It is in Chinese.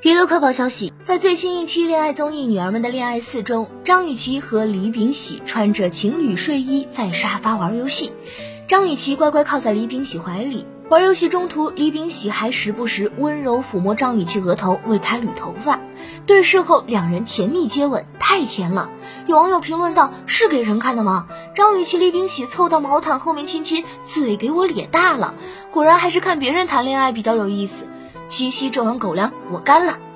娱乐快报消息，在最新一期恋爱综艺《女儿们的恋爱四》中，张雨绮和李秉喜穿着情侣睡衣在沙发玩游戏。张雨绮乖乖靠在李秉喜怀里玩游戏，中途李秉喜还时不时温柔抚摸张雨绮额头，为她捋头发。对视后，两人甜蜜接吻，太甜了。有网友评论道：“是给人看的吗？”张雨绮、李秉喜凑到毛毯后面亲亲，嘴给我咧大了。果然还是看别人谈恋爱比较有意思。七夕这碗狗粮我干了。